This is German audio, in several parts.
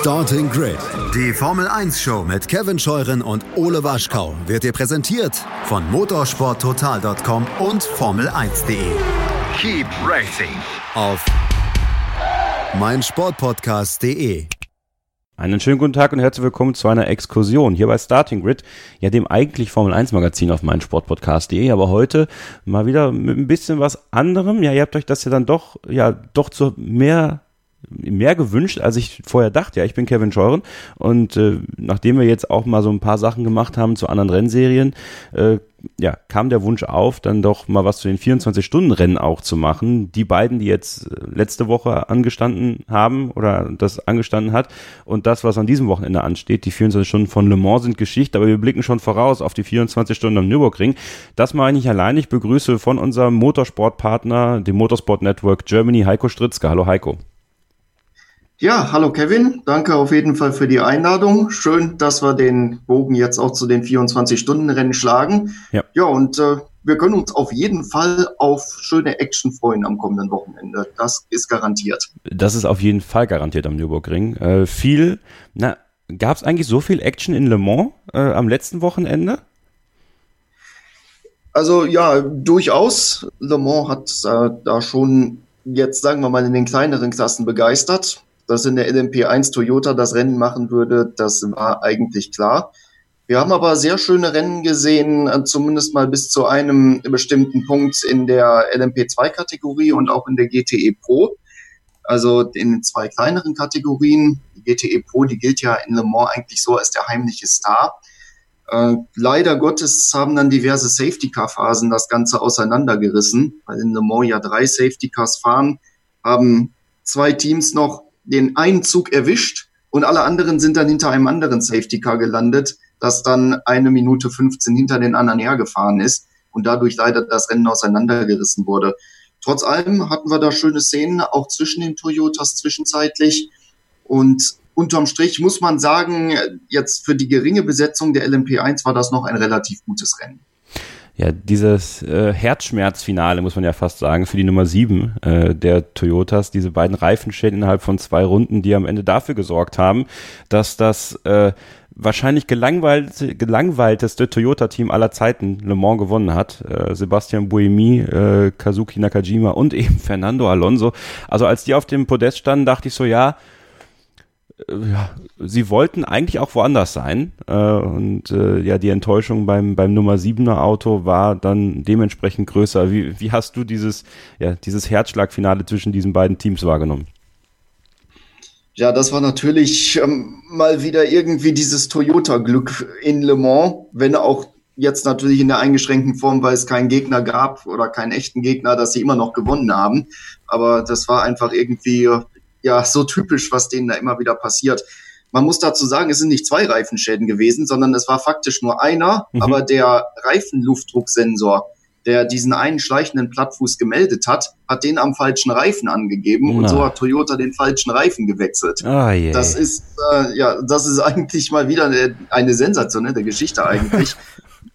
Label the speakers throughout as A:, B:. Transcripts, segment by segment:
A: Starting Grid, die Formel 1 Show mit Kevin Scheuren und Ole Waschkau wird dir präsentiert von motorsporttotal.com und Formel1.de. Keep racing auf meinsportpodcast.de.
B: Einen schönen guten Tag und herzlich willkommen zu einer Exkursion hier bei Starting Grid, ja dem eigentlich Formel 1 Magazin auf meinsportpodcast.de, aber heute mal wieder mit ein bisschen was anderem. Ja, ihr habt euch das ja dann doch, ja, doch zu mehr mehr gewünscht, als ich vorher dachte. Ja, ich bin Kevin Scheuren und äh, nachdem wir jetzt auch mal so ein paar Sachen gemacht haben zu anderen Rennserien, äh, ja, kam der Wunsch auf, dann doch mal was zu den 24-Stunden-Rennen auch zu machen. Die beiden, die jetzt äh, letzte Woche angestanden haben oder das angestanden hat und das, was an diesem Wochenende ansteht, die 24 Stunden von Le Mans sind Geschichte, aber wir blicken schon voraus auf die 24 Stunden am Nürburgring. Das meine ich allein. Ich begrüße von unserem Motorsportpartner, dem Motorsport Network Germany, Heiko Stritzke. Hallo Heiko.
C: Ja, hallo Kevin, danke auf jeden Fall für die Einladung. Schön, dass wir den Bogen jetzt auch zu den 24-Stunden-Rennen schlagen. Ja, ja und äh, wir können uns auf jeden Fall auf schöne Action freuen am kommenden Wochenende. Das ist garantiert.
B: Das ist auf jeden Fall garantiert am Nürburgring. Äh, viel, na, gab es eigentlich so viel Action in Le Mans äh, am letzten Wochenende?
C: Also ja, durchaus. Le Mans hat äh, da schon jetzt, sagen wir mal, in den kleineren Klassen begeistert dass in der LMP1 Toyota das Rennen machen würde, das war eigentlich klar. Wir haben aber sehr schöne Rennen gesehen, äh, zumindest mal bis zu einem bestimmten Punkt in der LMP2-Kategorie und auch in der GTE Pro. Also in zwei kleineren Kategorien. Die GTE Pro, die gilt ja in Le Mans eigentlich so als der heimliche Star. Äh, leider Gottes haben dann diverse Safety-Car-Phasen das Ganze auseinandergerissen, weil in Le Mans ja drei Safety-Cars fahren, haben zwei Teams noch den einen Zug erwischt und alle anderen sind dann hinter einem anderen Safety Car gelandet, das dann eine Minute 15 hinter den anderen hergefahren ist und dadurch leider das Rennen auseinandergerissen wurde. Trotz allem hatten wir da schöne Szenen, auch zwischen den Toyotas zwischenzeitlich. Und unterm Strich muss man sagen, jetzt für die geringe Besetzung der LMP1 war das noch ein relativ gutes Rennen
B: ja, dieses äh, Herzschmerzfinale, muss man ja fast sagen, für die Nummer 7 äh, der Toyotas, diese beiden Reifenschäden innerhalb von zwei Runden, die am Ende dafür gesorgt haben, dass das äh, wahrscheinlich gelangweilte, gelangweilteste Toyota-Team aller Zeiten Le Mans gewonnen hat. Äh, Sebastian Buemi, äh, Kazuki Nakajima und eben Fernando Alonso. Also als die auf dem Podest standen, dachte ich so, ja, ja, sie wollten eigentlich auch woanders sein. Äh, und äh, ja, die Enttäuschung beim, beim Nummer 7er Auto war dann dementsprechend größer. Wie, wie hast du dieses, ja, dieses Herzschlagfinale zwischen diesen beiden Teams wahrgenommen?
C: Ja, das war natürlich ähm, mal wieder irgendwie dieses Toyota-Glück in Le Mans, wenn auch jetzt natürlich in der eingeschränkten Form, weil es keinen Gegner gab oder keinen echten Gegner, dass sie immer noch gewonnen haben. Aber das war einfach irgendwie ja so typisch, was denen da immer wieder passiert. Man muss dazu sagen, es sind nicht zwei Reifenschäden gewesen, sondern es war faktisch nur einer, mhm. aber der Reifenluftdrucksensor, der diesen einen schleichenden Plattfuß gemeldet hat, hat den am falschen Reifen angegeben Na. und so hat Toyota den falschen Reifen gewechselt. Oh, yeah. Das ist äh, ja, das ist eigentlich mal wieder eine, eine sensationelle Geschichte eigentlich.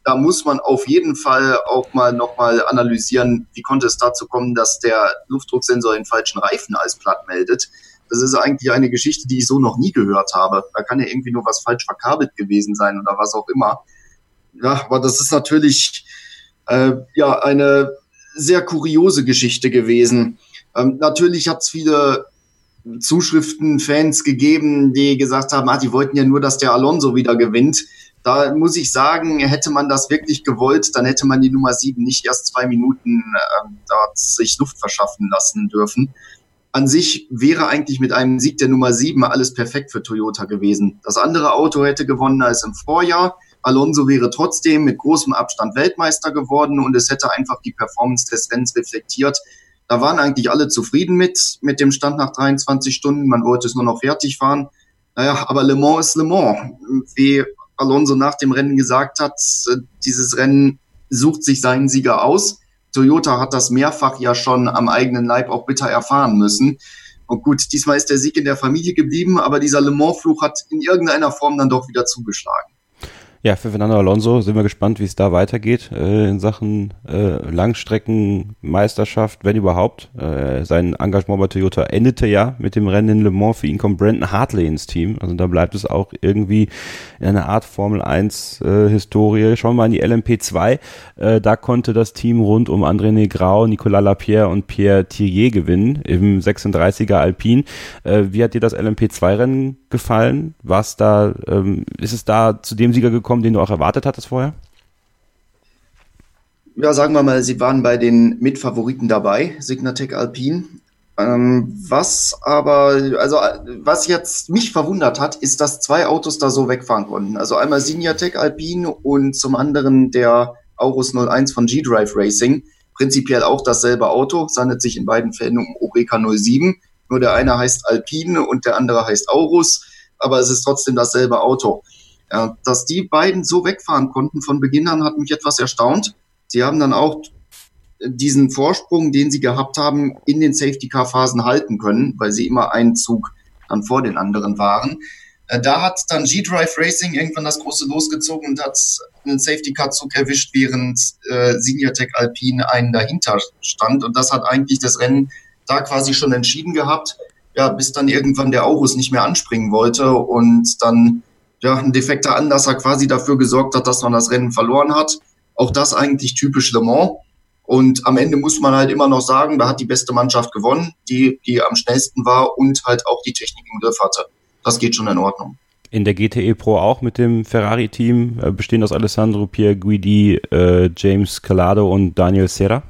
C: Da muss man auf jeden Fall auch mal nochmal analysieren, wie konnte es dazu kommen, dass der Luftdrucksensor den falschen Reifen als platt meldet. Das ist eigentlich eine Geschichte, die ich so noch nie gehört habe. Da kann ja irgendwie nur was falsch verkabelt gewesen sein oder was auch immer. Ja, aber das ist natürlich äh, ja eine sehr kuriose Geschichte gewesen. Ähm, natürlich hat es viele Zuschriften, Fans gegeben, die gesagt haben, ah, die wollten ja nur, dass der Alonso wieder gewinnt. Da muss ich sagen, hätte man das wirklich gewollt, dann hätte man die Nummer 7 nicht erst zwei Minuten äh, dort sich Luft verschaffen lassen dürfen. An sich wäre eigentlich mit einem Sieg der Nummer 7 alles perfekt für Toyota gewesen. Das andere Auto hätte gewonnen als im Vorjahr. Alonso wäre trotzdem mit großem Abstand Weltmeister geworden und es hätte einfach die Performance des Rennens reflektiert. Da waren eigentlich alle zufrieden mit, mit dem Stand nach 23 Stunden. Man wollte es nur noch fertig fahren. Naja, aber Le Mans ist Le Mans. Wie Alonso nach dem Rennen gesagt hat, äh, dieses Rennen sucht sich seinen Sieger aus. Toyota hat das mehrfach ja schon am eigenen Leib auch bitter erfahren müssen. Und gut, diesmal ist der Sieg in der Familie geblieben, aber dieser Le Mans-Fluch hat in irgendeiner Form dann doch wieder zugeschlagen.
B: Ja, für Fernando Alonso sind wir gespannt, wie es da weitergeht äh, in Sachen äh, Langstreckenmeisterschaft, wenn überhaupt. Äh, sein Engagement bei Toyota endete ja mit dem Rennen in Le Mans. Für ihn kommt Brandon Hartley ins Team. Also da bleibt es auch irgendwie in einer Art Formel 1 äh, Historie. Schauen wir mal in die LMP2. Äh, da konnte das Team rund um André Negrau, Nicolas Lapierre und Pierre Thierry gewinnen im 36er Alpin. Äh, wie hat dir das LMP2-Rennen gefallen? War es da, ähm, ist es da zu dem Sieger gekommen? den du auch erwartet hattest vorher?
C: Ja, sagen wir mal, sie waren bei den Mitfavoriten dabei, Signatec Alpine. Ähm, was aber, also was jetzt mich verwundert hat, ist, dass zwei Autos da so wegfahren konnten. Also einmal Signatec Alpine und zum anderen der Aurus 01 von G-Drive Racing. Prinzipiell auch dasselbe Auto, es handelt sich in beiden Fällen um Oreca 07. Nur der eine heißt Alpine und der andere heißt Aurus, aber es ist trotzdem dasselbe Auto. Ja, dass die beiden so wegfahren konnten von Beginn an, hat mich etwas erstaunt. Sie haben dann auch diesen Vorsprung, den sie gehabt haben, in den Safety-Car-Phasen halten können, weil sie immer einen Zug dann vor den anderen waren. Äh, da hat dann G-Drive Racing irgendwann das große losgezogen und hat einen Safety-Car-Zug erwischt, während äh, Senior-Tech Alpine einen dahinter stand. Und das hat eigentlich das Rennen da quasi schon entschieden gehabt. Ja, bis dann irgendwann der Aurus nicht mehr anspringen wollte und dann ja, ein defekter Anlasser quasi dafür gesorgt hat, dass man das Rennen verloren hat. Auch das eigentlich typisch Le Mans. Und am Ende muss man halt immer noch sagen, da hat die beste Mannschaft gewonnen, die, die am schnellsten war und halt auch die Technik im Griff hatte. Das geht schon in Ordnung.
B: In der GTE Pro auch mit dem Ferrari-Team, äh, bestehend aus Alessandro Pierre Guidi, äh, James Calado und Daniel Serra?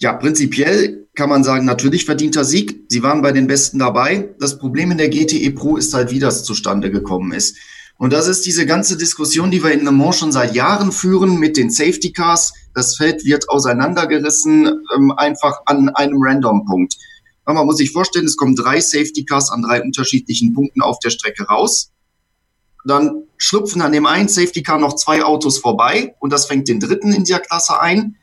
C: Ja, prinzipiell kann man sagen, natürlich verdienter Sieg. Sie waren bei den Besten dabei. Das Problem in der GTE Pro ist halt, wie das zustande gekommen ist. Und das ist diese ganze Diskussion, die wir in Le Mans schon seit Jahren führen mit den Safety Cars. Das Feld wird auseinandergerissen, ähm, einfach an einem Random-Punkt. Man muss sich vorstellen, es kommen drei Safety Cars an drei unterschiedlichen Punkten auf der Strecke raus. Dann schlupfen an dem einen Safety Car noch zwei Autos vorbei und das fängt den dritten in dieser Klasse ein.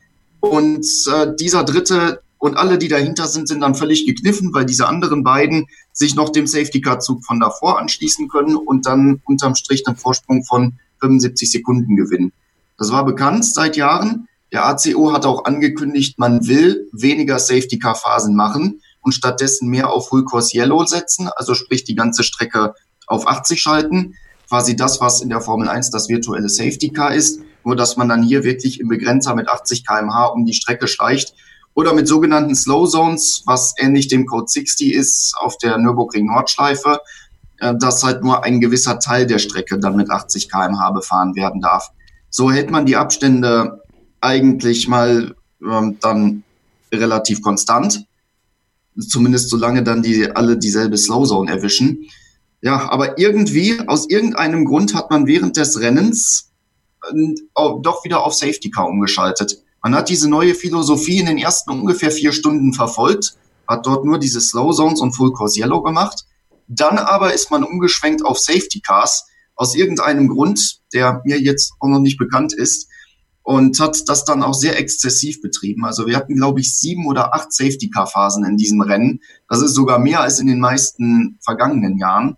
C: Und äh, dieser dritte und alle, die dahinter sind, sind dann völlig gekniffen, weil diese anderen beiden sich noch dem Safety-Car-Zug von davor anschließen können und dann unterm Strich einen Vorsprung von 75 Sekunden gewinnen. Das war bekannt seit Jahren. Der ACO hat auch angekündigt, man will weniger Safety-Car-Phasen machen und stattdessen mehr auf Full Course Yellow setzen, also sprich die ganze Strecke auf 80 schalten. Quasi das, was in der Formel 1 das virtuelle Safety Car ist, nur dass man dann hier wirklich im Begrenzer mit 80 kmh um die Strecke schleicht oder mit sogenannten Slow Zones, was ähnlich dem Code 60 ist auf der Nürburgring Nordschleife, äh, dass halt nur ein gewisser Teil der Strecke dann mit 80 kmh befahren werden darf. So hält man die Abstände eigentlich mal ähm, dann relativ konstant. Zumindest solange dann die alle dieselbe Slow Zone erwischen. Ja, aber irgendwie, aus irgendeinem Grund hat man während des Rennens doch wieder auf Safety Car umgeschaltet. Man hat diese neue Philosophie in den ersten ungefähr vier Stunden verfolgt, hat dort nur diese Slow Zones und Full Course Yellow gemacht. Dann aber ist man umgeschwenkt auf Safety Cars aus irgendeinem Grund, der mir jetzt auch noch nicht bekannt ist und hat das dann auch sehr exzessiv betrieben. Also wir hatten, glaube ich, sieben oder acht Safety Car Phasen in diesem Rennen. Das ist sogar mehr als in den meisten vergangenen Jahren.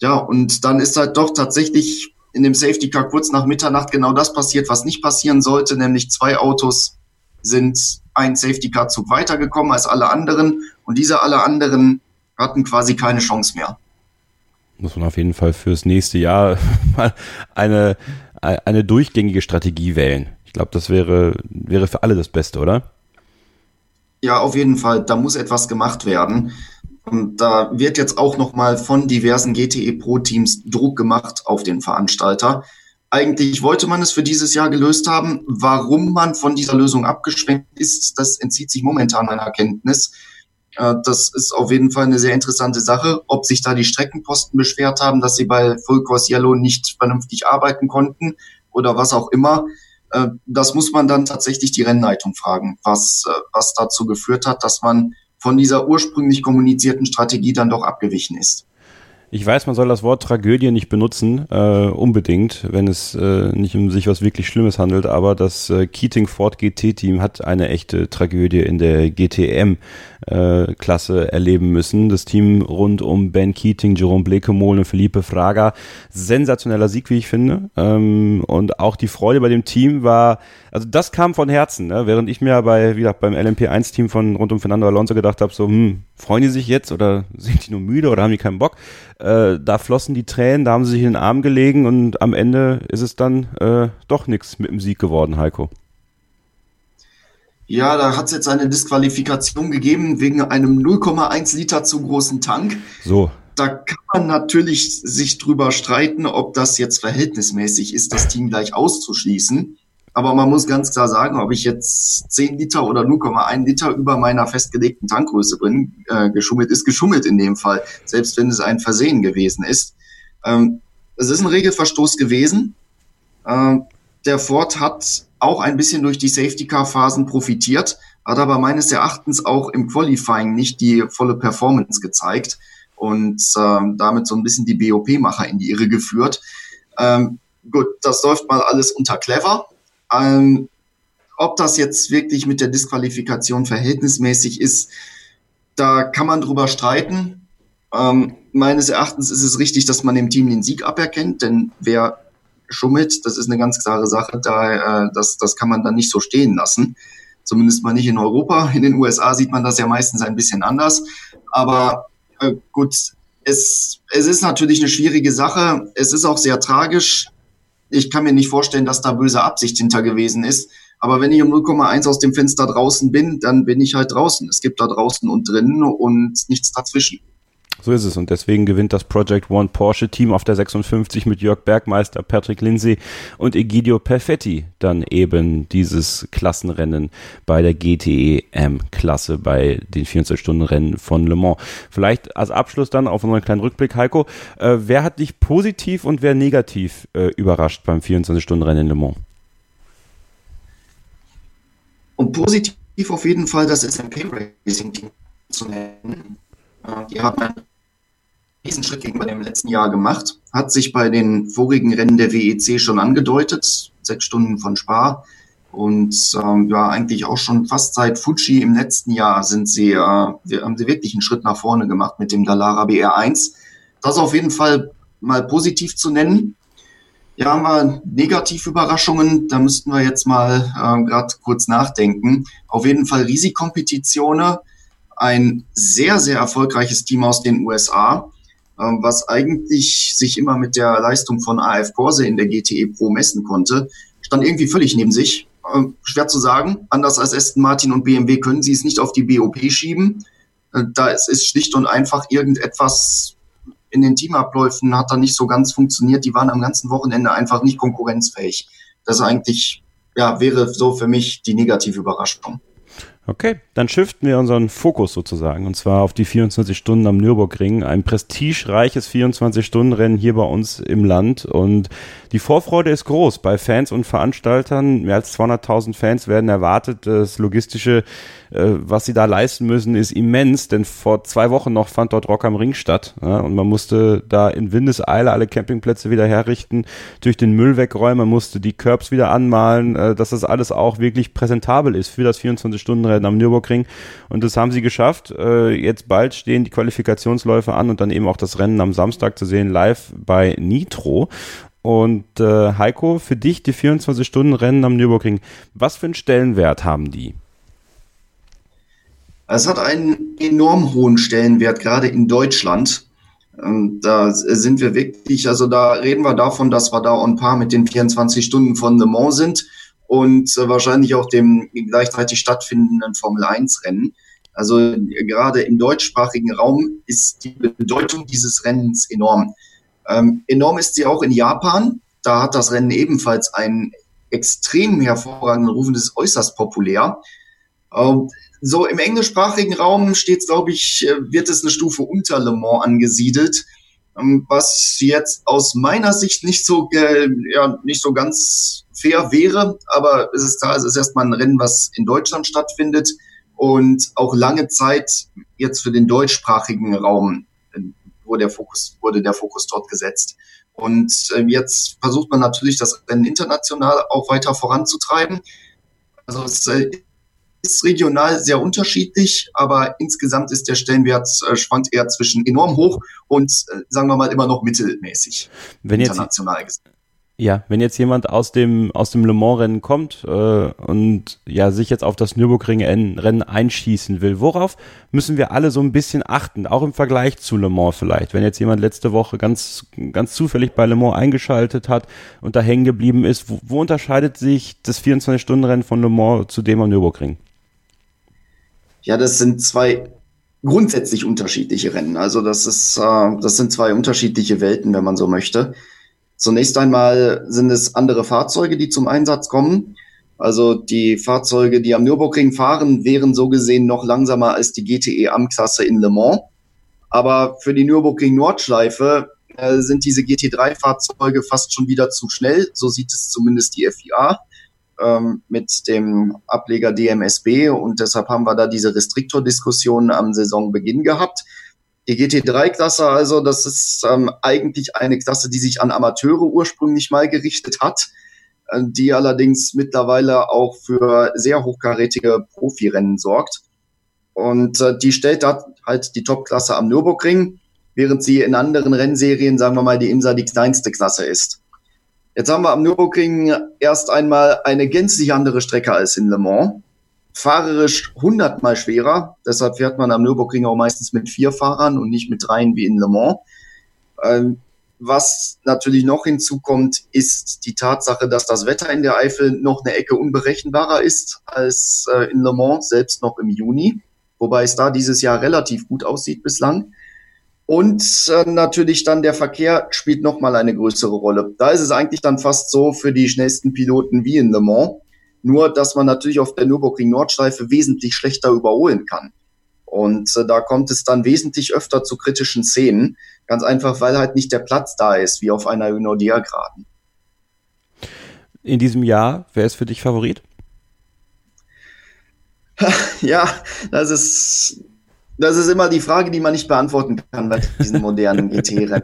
C: Ja, und dann ist halt doch tatsächlich in dem Safety Car kurz nach Mitternacht genau das passiert, was nicht passieren sollte, nämlich zwei Autos sind ein Safety Car Zug weitergekommen als alle anderen und diese alle anderen hatten quasi keine Chance mehr.
B: Muss man auf jeden Fall fürs nächste Jahr mal eine, eine durchgängige Strategie wählen. Ich glaube, das wäre, wäre für alle das Beste, oder?
C: Ja, auf jeden Fall. Da muss etwas gemacht werden. Da wird jetzt auch nochmal von diversen GTE Pro Teams Druck gemacht auf den Veranstalter. Eigentlich wollte man es für dieses Jahr gelöst haben. Warum man von dieser Lösung abgeschwenkt ist, das entzieht sich momentan meiner Kenntnis. Äh, das ist auf jeden Fall eine sehr interessante Sache. Ob sich da die Streckenposten beschwert haben, dass sie bei Full Course Yellow nicht vernünftig arbeiten konnten oder was auch immer. Äh, das muss man dann tatsächlich die Rennleitung fragen, was, äh, was dazu geführt hat, dass man von dieser ursprünglich kommunizierten Strategie dann doch abgewichen ist.
B: Ich weiß, man soll das Wort Tragödie nicht benutzen, äh, unbedingt, wenn es äh, nicht um sich was wirklich Schlimmes handelt, aber das äh, Keating Ford GT-Team hat eine echte Tragödie in der GTM äh, Klasse erleben müssen. Das Team rund um Ben Keating, Jerome Blekemol und Felipe Fraga. Sensationeller Sieg, wie ich finde. Ähm, und auch die Freude bei dem Team war, also das kam von Herzen, ne? während ich mir bei, wie gesagt, beim LMP1-Team von rund um Fernando Alonso gedacht habe, so, hm, freuen die sich jetzt oder sind die nur müde oder haben die keinen Bock? Äh, da flossen die Tränen, da haben sie sich in den Arm gelegen und am Ende ist es dann äh, doch nichts mit dem Sieg geworden, Heiko.
C: Ja, da hat es jetzt eine Disqualifikation gegeben wegen einem 0,1 Liter zu großen Tank.
B: So.
C: Da kann man natürlich sich drüber streiten, ob das jetzt verhältnismäßig ist, das Team gleich auszuschließen. Aber man muss ganz klar sagen, ob ich jetzt 10 Liter oder 0,1 Liter über meiner festgelegten Tankgröße bin, äh, geschummelt ist geschummelt in dem Fall, selbst wenn es ein Versehen gewesen ist. Ähm, es ist ein Regelverstoß gewesen. Ähm, der Ford hat auch ein bisschen durch die Safety-Car-Phasen profitiert, hat aber meines Erachtens auch im Qualifying nicht die volle Performance gezeigt und ähm, damit so ein bisschen die BOP-Macher in die Irre geführt. Ähm, gut, das läuft mal alles unter clever. Ähm, ob das jetzt wirklich mit der Disqualifikation verhältnismäßig ist, da kann man drüber streiten. Ähm, meines Erachtens ist es richtig, dass man dem Team den Sieg aberkennt, denn wer schummelt. Das ist eine ganz klare Sache. Da, äh, das, das kann man dann nicht so stehen lassen. Zumindest mal nicht in Europa. In den USA sieht man das ja meistens ein bisschen anders. Aber äh, gut, es, es ist natürlich eine schwierige Sache. Es ist auch sehr tragisch. Ich kann mir nicht vorstellen, dass da böse Absicht hinter gewesen ist. Aber wenn ich um 0,1 aus dem Fenster draußen bin, dann bin ich halt draußen. Es gibt da draußen und drinnen und nichts dazwischen.
B: So ist es. Und deswegen gewinnt das Project One Porsche Team auf der 56 mit Jörg Bergmeister, Patrick Lindsay und Egidio Perfetti dann eben dieses Klassenrennen bei der GTEM-Klasse bei den 24-Stunden-Rennen von Le Mans. Vielleicht als Abschluss dann auf unseren kleinen Rückblick, Heiko. Äh, wer hat dich positiv und wer negativ äh, überrascht beim 24-Stunden-Rennen in Le Mans?
C: Und positiv auf jeden Fall das SMP Racing Team zu nennen. Äh, die haben einen riesen Schritt gegenüber dem letzten Jahr gemacht. Hat sich bei den vorigen Rennen der WEC schon angedeutet. Sechs Stunden von Spa. Und ähm, ja, eigentlich auch schon fast seit Fuji im letzten Jahr sind sie, äh, haben sie wirklich einen Schritt nach vorne gemacht mit dem Dalara BR1. Das auf jeden Fall mal positiv zu nennen. Ja, haben wir Negativüberraschungen, da müssten wir jetzt mal äh, gerade kurz nachdenken. Auf jeden Fall Riesikkompetitionen, ein sehr, sehr erfolgreiches Team aus den USA, ähm, was eigentlich sich immer mit der Leistung von AF Corse in der GTE Pro messen konnte, stand irgendwie völlig neben sich. Ähm, schwer zu sagen. Anders als Aston Martin und BMW können sie es nicht auf die BOP schieben. Äh, da ist, ist schlicht und einfach irgendetwas in den Teamabläufen hat da nicht so ganz funktioniert. Die waren am ganzen Wochenende einfach nicht konkurrenzfähig. Das eigentlich, ja, wäre so für mich die negative Überraschung.
B: Okay, dann shiften wir unseren Fokus sozusagen und zwar auf die 24 Stunden am Nürburgring, ein prestigereiches 24-Stunden-Rennen hier bei uns im Land und die Vorfreude ist groß bei Fans und Veranstaltern. Mehr als 200.000 Fans werden erwartet. Das logistische, äh, was sie da leisten müssen, ist immens, denn vor zwei Wochen noch fand dort Rock am Ring statt ja, und man musste da in Windeseile alle Campingplätze wieder herrichten, durch den Müll wegräumen, man musste die Curbs wieder anmalen, äh, dass das alles auch wirklich präsentabel ist für das 24-Stunden-Rennen werden am Nürburgring. Und das haben sie geschafft. Äh, jetzt bald stehen die Qualifikationsläufe an und dann eben auch das Rennen am Samstag zu sehen, live bei Nitro. Und äh, Heiko, für dich die 24-Stunden-Rennen am Nürburgring, was für einen Stellenwert haben die?
C: Es hat einen enorm hohen Stellenwert, gerade in Deutschland. Ähm, da sind wir wirklich, also da reden wir davon, dass wir da on par mit den 24 Stunden von Le Mans sind und äh, wahrscheinlich auch dem gleichzeitig stattfindenden Formel 1 Rennen. Also gerade im deutschsprachigen Raum ist die Bedeutung dieses Rennens enorm. Ähm, enorm ist sie auch in Japan. Da hat das Rennen ebenfalls einen extrem hervorragenden Ruf und ist äußerst populär. Ähm, so im englischsprachigen Raum steht, glaube ich, äh, wird es eine Stufe unter Le Mans angesiedelt. Ähm, was jetzt aus meiner Sicht nicht so, äh, ja, nicht so ganz fair wäre. Aber es ist klar, es ist erstmal ein Rennen, was in Deutschland stattfindet und auch lange Zeit jetzt für den deutschsprachigen Raum wurde der Fokus, wurde der Fokus dort gesetzt. Und äh, jetzt versucht man natürlich, das Rennen international auch weiter voranzutreiben. Also es äh, ist regional sehr unterschiedlich, aber insgesamt ist der Stellenwert äh, schwankt eher zwischen enorm hoch und äh, sagen wir mal immer noch mittelmäßig.
B: Wenn international jetzt, gesehen. Ja, wenn jetzt jemand aus dem, aus dem Le Mans-Rennen kommt äh, und ja sich jetzt auf das Nürburgring-Rennen einschießen will, worauf müssen wir alle so ein bisschen achten, auch im Vergleich zu Le Mans vielleicht? Wenn jetzt jemand letzte Woche ganz, ganz zufällig bei Le Mans eingeschaltet hat und da hängen geblieben ist, wo, wo unterscheidet sich das 24-Stunden-Rennen von Le Mans zu dem am Nürburgring?
C: Ja, das sind zwei grundsätzlich unterschiedliche Rennen. Also das ist, äh, das sind zwei unterschiedliche Welten, wenn man so möchte. Zunächst einmal sind es andere Fahrzeuge, die zum Einsatz kommen. Also die Fahrzeuge, die am Nürburgring fahren, wären so gesehen noch langsamer als die GTE Am-Klasse in Le Mans. Aber für die Nürburgring Nordschleife äh, sind diese GT3-Fahrzeuge fast schon wieder zu schnell. So sieht es zumindest die FIA ähm, mit dem Ableger DMSB. Und deshalb haben wir da diese Restriktor-Diskussion am Saisonbeginn gehabt. Die GT3-Klasse also, das ist ähm, eigentlich eine Klasse, die sich an Amateure ursprünglich mal gerichtet hat, äh, die allerdings mittlerweile auch für sehr hochkarätige Profirennen sorgt. Und äh, die stellt da halt die Top-Klasse am Nürburgring, während sie in anderen Rennserien, sagen wir mal, die IMSA die kleinste Klasse ist. Jetzt haben wir am Nürburgring erst einmal eine gänzlich andere Strecke als in Le Mans fahrerisch hundertmal schwerer. Deshalb fährt man am Nürburgring auch meistens mit vier Fahrern und nicht mit dreien wie in Le Mans. Ähm, was natürlich noch hinzukommt, ist die Tatsache, dass das Wetter in der Eifel noch eine Ecke unberechenbarer ist als äh, in Le Mans, selbst noch im Juni. Wobei es da dieses Jahr relativ gut aussieht bislang. Und äh, natürlich dann der Verkehr spielt nochmal eine größere Rolle. Da ist es eigentlich dann fast so für die schnellsten Piloten wie in Le Mans. Nur, dass man natürlich auf der Nürburgring Nordschleife wesentlich schlechter überholen kann. Und äh, da kommt es dann wesentlich öfter zu kritischen Szenen. Ganz einfach, weil halt nicht der Platz da ist, wie auf einer Nordia-Graden.
B: In diesem Jahr, wer ist für dich Favorit?
C: ja, das ist, das ist immer die Frage, die man nicht beantworten kann bei diesen modernen GT-Rennen.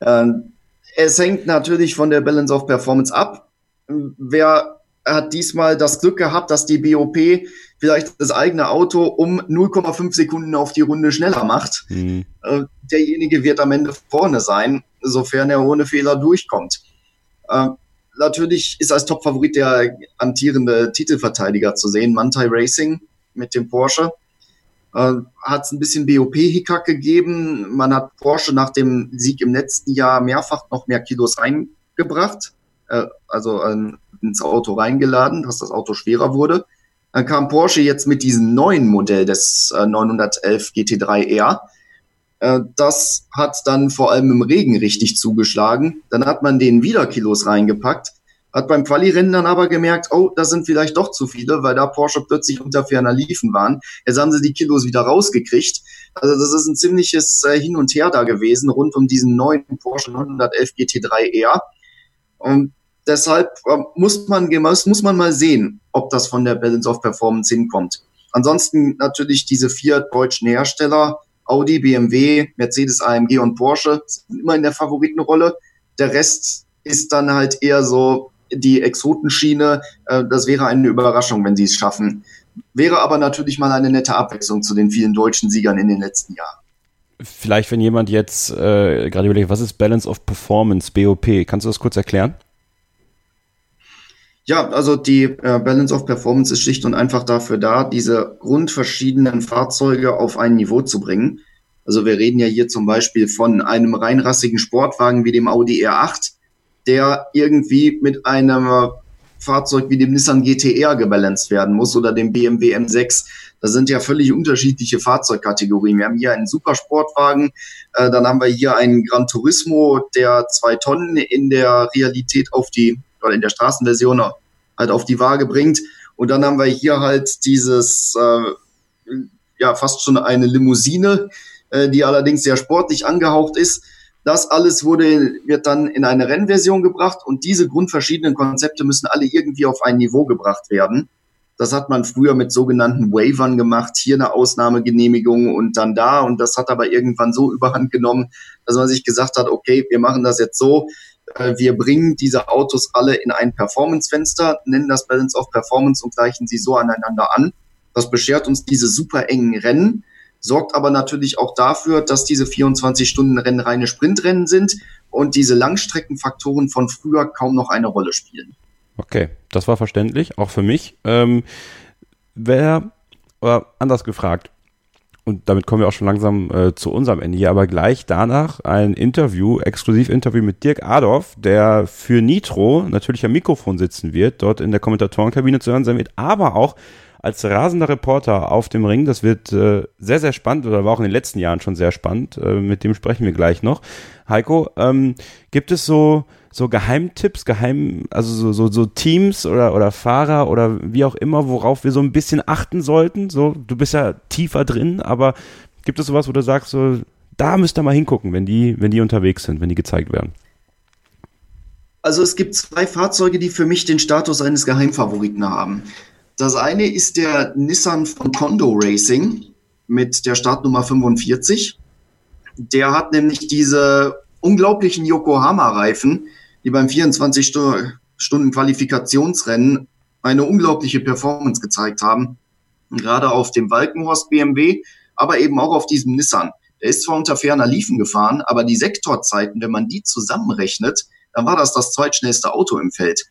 C: Ähm, es hängt natürlich von der Balance of Performance ab. Wer hat diesmal das Glück gehabt, dass die BOP vielleicht das eigene Auto um 0,5 Sekunden auf die Runde schneller macht. Mhm. Äh, derjenige wird am Ende vorne sein, sofern er ohne Fehler durchkommt. Äh, natürlich ist als Top-Favorit der amtierende Titelverteidiger zu sehen, Mantai Racing mit dem Porsche. Äh, hat es ein bisschen BOP-Hickhack gegeben. Man hat Porsche nach dem Sieg im letzten Jahr mehrfach noch mehr Kilos reingebracht. Äh, also ähm, ins Auto reingeladen, dass das Auto schwerer wurde. Dann kam Porsche jetzt mit diesem neuen Modell des äh, 911 GT3R. Äh, das hat dann vor allem im Regen richtig zugeschlagen. Dann hat man den wieder Kilos reingepackt, hat beim Quali-Rennen dann aber gemerkt, oh, das sind vielleicht doch zu viele, weil da Porsche plötzlich unter ferner Liefen waren. Jetzt haben sie die Kilos wieder rausgekriegt. Also das ist ein ziemliches äh, Hin und Her da gewesen rund um diesen neuen Porsche 911 GT3R. Und deshalb ähm, muss man, muss man mal sehen, ob das von der Balance of Performance hinkommt. Ansonsten natürlich diese vier deutschen Hersteller, Audi, BMW, Mercedes, AMG und Porsche, sind immer in der Favoritenrolle. Der Rest ist dann halt eher so die Exotenschiene. Äh, das wäre eine Überraschung, wenn sie es schaffen. Wäre aber natürlich mal eine nette Abwechslung zu den vielen deutschen Siegern in den letzten Jahren.
B: Vielleicht, wenn jemand jetzt äh, gerade überlegt, was ist Balance of Performance, BOP? Kannst du das kurz erklären?
C: Ja, also die äh, Balance of Performance ist schlicht und einfach dafür da, diese grundverschiedenen Fahrzeuge auf ein Niveau zu bringen. Also wir reden ja hier zum Beispiel von einem reinrassigen Sportwagen wie dem Audi R8, der irgendwie mit einem Fahrzeug wie dem Nissan GTR gebalanced werden muss oder dem BMW M6. Das sind ja völlig unterschiedliche Fahrzeugkategorien. Wir haben hier einen Supersportwagen, äh, dann haben wir hier einen Gran Turismo, der zwei Tonnen in der Realität auf die oder in der Straßenversion halt auf die Waage bringt. Und dann haben wir hier halt dieses, äh, ja, fast schon eine Limousine, äh, die allerdings sehr sportlich angehaucht ist. Das alles wurde, wird dann in eine Rennversion gebracht und diese grundverschiedenen Konzepte müssen alle irgendwie auf ein Niveau gebracht werden. Das hat man früher mit sogenannten Waivern gemacht, hier eine Ausnahmegenehmigung und dann da. Und das hat aber irgendwann so überhand genommen, dass man sich gesagt hat, okay, wir machen das jetzt so. Äh, wir bringen diese Autos alle in ein Performance-Fenster, nennen das Balance of Performance und gleichen sie so aneinander an. Das beschert uns diese super engen Rennen, sorgt aber natürlich auch dafür, dass diese 24-Stunden-Rennen reine Sprintrennen sind und diese Langstreckenfaktoren von früher kaum noch eine Rolle spielen.
B: Okay, das war verständlich, auch für mich. Ähm, wer, oder anders gefragt, und damit kommen wir auch schon langsam äh, zu unserem Ende hier, aber gleich danach ein Interview, Exklusivinterview mit Dirk Adorf, der für Nitro natürlich am Mikrofon sitzen wird, dort in der Kommentatorenkabine zu hören sein wird, aber auch als rasender Reporter auf dem Ring. Das wird äh, sehr, sehr spannend oder war auch in den letzten Jahren schon sehr spannend. Äh, mit dem sprechen wir gleich noch. Heiko, ähm, gibt es so so Geheimtipps, Geheim, also so, so, so Teams oder, oder Fahrer oder wie auch immer, worauf wir so ein bisschen achten sollten? So, du bist ja tiefer drin, aber gibt es sowas, wo du sagst, so, da müsst ihr mal hingucken, wenn die, wenn die unterwegs sind, wenn die gezeigt werden?
C: Also es gibt zwei Fahrzeuge, die für mich den Status eines Geheimfavoriten haben. Das eine ist der Nissan von Kondo Racing mit der Startnummer 45. Der hat nämlich diese unglaublichen Yokohama-Reifen, die beim 24 Stunden Qualifikationsrennen eine unglaubliche Performance gezeigt haben. Gerade auf dem Walkenhorst BMW, aber eben auch auf diesem Nissan. Der ist zwar unter ferner Liefen gefahren, aber die Sektorzeiten, wenn man die zusammenrechnet, dann war das das zweitschnellste Auto im Feld.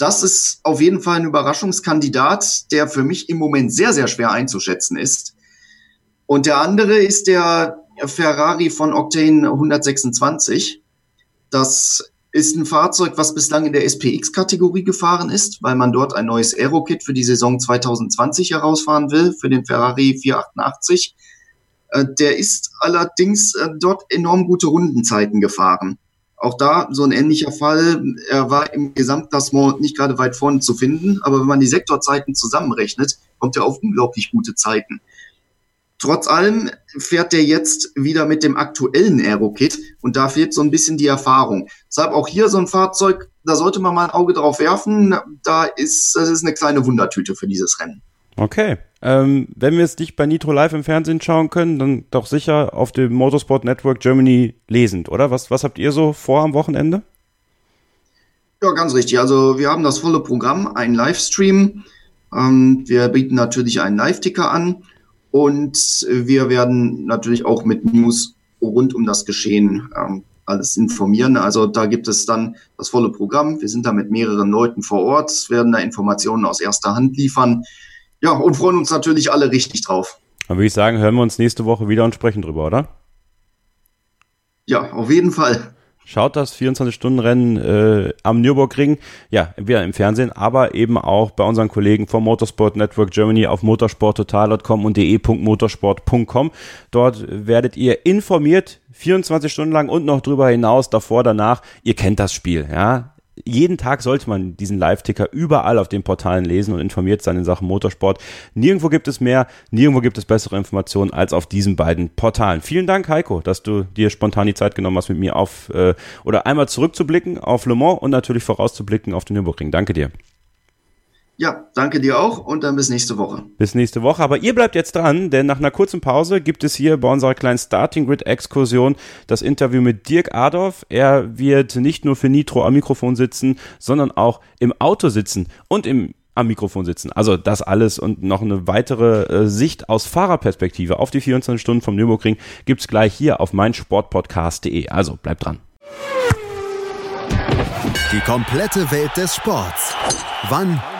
C: Das ist auf jeden Fall ein Überraschungskandidat, der für mich im Moment sehr, sehr schwer einzuschätzen ist. Und der andere ist der Ferrari von Octane 126. Das ist ein Fahrzeug, was bislang in der SPX-Kategorie gefahren ist, weil man dort ein neues Aero-Kit für die Saison 2020 herausfahren will, für den Ferrari 488. Äh, der ist allerdings äh, dort enorm gute Rundenzeiten gefahren. Auch da so ein ähnlicher Fall. Er war im Gesamtklassement nicht gerade weit vorne zu finden, aber wenn man die Sektorzeiten zusammenrechnet, kommt er auf unglaublich gute Zeiten. Trotz allem fährt der jetzt wieder mit dem aktuellen Aero-Kit und da fehlt so ein bisschen die Erfahrung. Deshalb auch hier so ein Fahrzeug, da sollte man mal ein Auge drauf werfen. Da ist, das ist eine kleine Wundertüte für dieses Rennen.
B: Okay. Ähm, wenn wir es nicht bei Nitro Live im Fernsehen schauen können, dann doch sicher auf dem Motorsport Network Germany lesend, oder? Was, was habt ihr so vor am Wochenende?
C: Ja, ganz richtig. Also wir haben das volle Programm, einen Livestream. Ähm, wir bieten natürlich einen Live-Ticker an und wir werden natürlich auch mit News rund um das Geschehen ähm, alles informieren. Also da gibt es dann das volle Programm. Wir sind da mit mehreren Leuten vor Ort, werden da Informationen aus erster Hand liefern. Ja, und freuen uns natürlich alle richtig drauf.
B: Dann würde ich sagen, hören wir uns nächste Woche wieder und sprechen drüber, oder?
C: Ja, auf jeden Fall.
B: Schaut das 24-Stunden-Rennen äh, am Nürburgring, ja, entweder im Fernsehen, aber eben auch bei unseren Kollegen vom Motorsport Network Germany auf motorsporttotal.com und de.motorsport.com. Dort werdet ihr informiert, 24 Stunden lang und noch drüber hinaus, davor, danach. Ihr kennt das Spiel, ja jeden Tag sollte man diesen Live-Ticker überall auf den Portalen lesen und informiert sein in Sachen Motorsport. Nirgendwo gibt es mehr, nirgendwo gibt es bessere Informationen als auf diesen beiden Portalen. Vielen Dank, Heiko, dass du dir spontan die Zeit genommen hast, mit mir auf äh, oder einmal zurückzublicken auf Le Mans und natürlich vorauszublicken auf den Nürburgring. Danke dir.
C: Ja, danke dir auch und dann bis nächste Woche.
B: Bis nächste Woche. Aber ihr bleibt jetzt dran, denn nach einer kurzen Pause gibt es hier bei unserer kleinen Starting Grid Exkursion das Interview mit Dirk Adorf. Er wird nicht nur für Nitro am Mikrofon sitzen, sondern auch im Auto sitzen und im am Mikrofon sitzen. Also das alles und noch eine weitere äh, Sicht aus Fahrerperspektive auf die 24 Stunden vom Nürburgring gibt's gleich hier auf meinsportpodcast.de. Also bleibt dran.
A: Die komplette Welt des Sports. Wann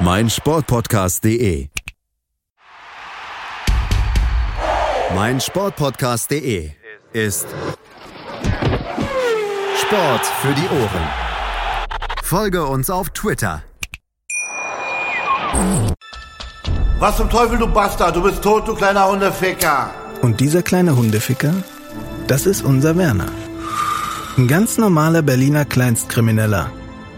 A: meinsportpodcast.de meinsportpodcast.de ist Sport für die Ohren. Folge uns auf Twitter.
D: Was zum Teufel, du Bastard? Du bist tot, du kleiner Hundeficker.
E: Und dieser kleine Hundeficker, das ist unser Werner. Ein ganz normaler Berliner Kleinstkrimineller,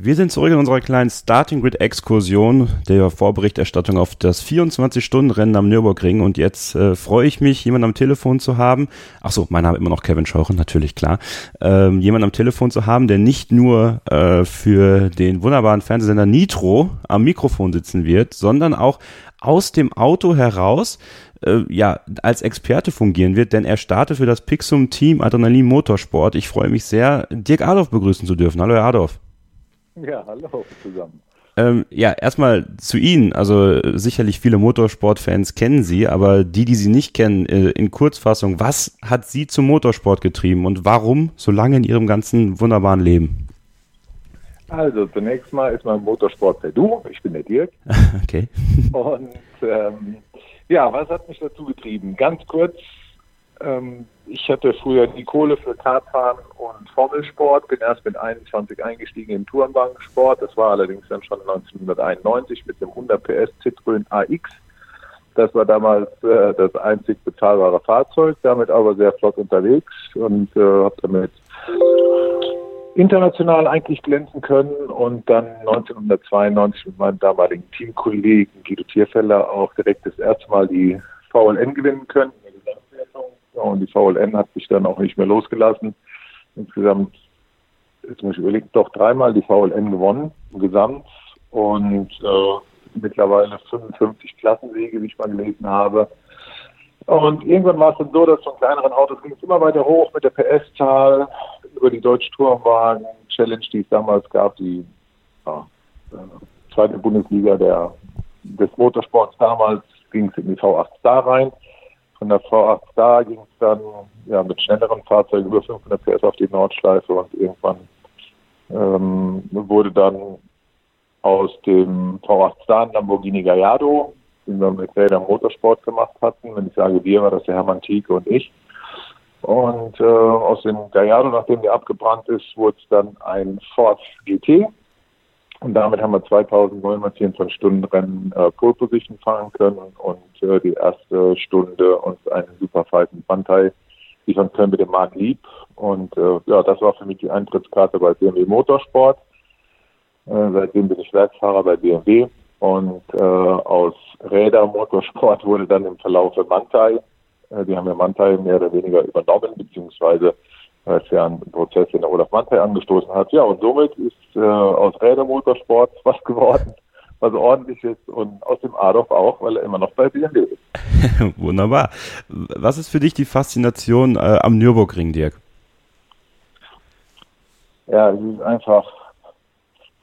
B: Wir sind zurück in unserer kleinen Starting Grid Exkursion der Vorberichterstattung auf das 24-Stunden-Rennen am Nürburgring und jetzt äh, freue ich mich, jemanden am Telefon zu haben. Ach so, mein Name immer noch Kevin Scheuren, natürlich klar. Ähm, jemanden am Telefon zu haben, der nicht nur äh, für den wunderbaren Fernsehsender Nitro am Mikrofon sitzen wird, sondern auch aus dem Auto heraus äh, ja, als Experte fungieren wird, denn er startet für das Pixum Team Adrenalin Motorsport. Ich freue mich sehr, Dirk Adolf begrüßen zu dürfen. Hallo, Herr Adolf.
F: Ja, hallo zusammen.
B: Ähm, ja, erstmal zu Ihnen. Also sicherlich viele Motorsportfans kennen Sie, aber die, die Sie nicht kennen, äh, in Kurzfassung, was hat Sie zum Motorsport getrieben und warum so lange in Ihrem ganzen wunderbaren Leben?
F: Also zunächst mal ist mein Motorsport per Du. Ich bin der Dirk.
B: okay.
F: Und ähm, ja, was hat mich dazu getrieben? Ganz kurz, ähm, ich hatte früher die Kohle für Kartfahren und Formelsport, bin erst mit 21 eingestiegen im Tourenwagensport. Das war allerdings dann schon 1991 mit dem 100 PS Citroën AX. Das war damals äh, das einzig bezahlbare Fahrzeug, damit aber sehr flott unterwegs und äh, habe damit international eigentlich glänzen können und dann 1992 mit meinem damaligen Teamkollegen Guido Tierfeller auch direkt das erste Mal die VLN gewinnen können und die VLN hat sich dann auch nicht mehr losgelassen. Insgesamt, jetzt muss ich überlegen, doch dreimal die VLN gewonnen, gesamt. Und äh, mittlerweile 55 Klassensiege, wie ich mal gelesen habe. Und irgendwann war es dann so, dass von kleineren Autos ging es immer weiter hoch mit der PS-Zahl über die Deutsche Tourenwagen Challenge, die es damals gab, die ja, äh, zweite Bundesliga der, des Motorsports damals, ging es in die V8 Star rein. Von der V8 Star ging es dann ja, mit schnelleren Fahrzeugen über 500 PS auf die Nordschleife und irgendwann ähm, wurde dann aus dem V8 Star Lamborghini Gallardo, den wir mit Räder Motorsport gemacht hatten. Wenn ich sage wir, war das der Hermann Tieke und ich. Und äh, aus dem Gallardo, nachdem der abgebrannt ist, wurde es dann ein Ford GT. Und damit haben wir 2924 Stunden Rennen äh, Pole Position fahren können und äh, die erste Stunde uns einen super falten Bandai liefern können mit dem Mark Lieb. Und äh, ja, das war für mich die Eintrittskarte bei BMW Motorsport. Äh, seitdem bin ich Werksfahrer bei BMW und äh, aus Räder Motorsport wurde dann im Verlauf Mantai. Äh, die haben ja Mantai mehr oder weniger übernommen, beziehungsweise weil es ja einen Prozess, den der Olaf Mantai angestoßen hat. Ja, und somit ist äh, aus Rädermotorsport was geworden, was ordentlich ist und aus dem Adolf auch, weil er immer noch bei BMW ist.
B: Wunderbar. Was ist für dich die Faszination äh, am Nürburgring, Dirk?
F: Ja, es ist einfach,